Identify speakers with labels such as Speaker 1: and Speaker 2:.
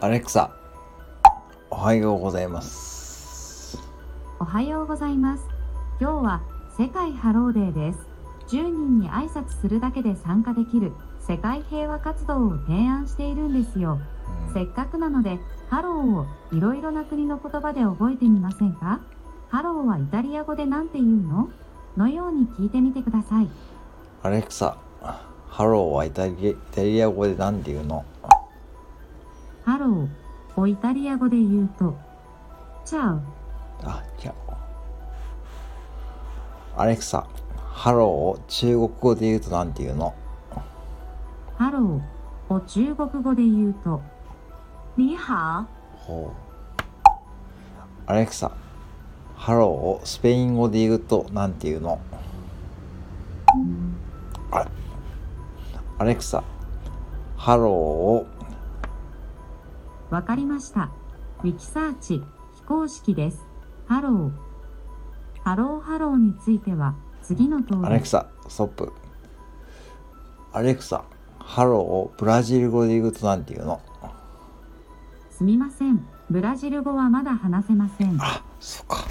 Speaker 1: アレクサ、おはようございます。
Speaker 2: おはようございます。今日は世界ハローデーです。10人に挨拶するだけで参加できる世界平和活動を提案しているんですよ。
Speaker 1: うん
Speaker 2: せっかくなので、ハローをいろいろな国の言葉で覚えてみませんか？ハローはイタリア語で何て言うの？のように聞いてみてください。
Speaker 1: アレクサ、ハローはイタリア語で何て言うの？
Speaker 2: ハローをイタリア語で言うと、 ciao。
Speaker 1: あ、じゃあ。アレクサ、ハローを中国語で言うと何て言うの？
Speaker 2: ハローを中国語で言うと、你好。
Speaker 1: ほう。アレクサ、ハローをスペイン語で言うと何て言うの？あれアレクサ、ハローを
Speaker 2: わかりました。ウィキサーチ非公式です。ハロー。ハローハローについては次の通り
Speaker 1: アレク。サ、ストップ。アレクサ、ハローをブラジル語で言うと何て言うの？
Speaker 2: すみません。ブラジル語はまだ話せません。
Speaker 1: あ、そっか。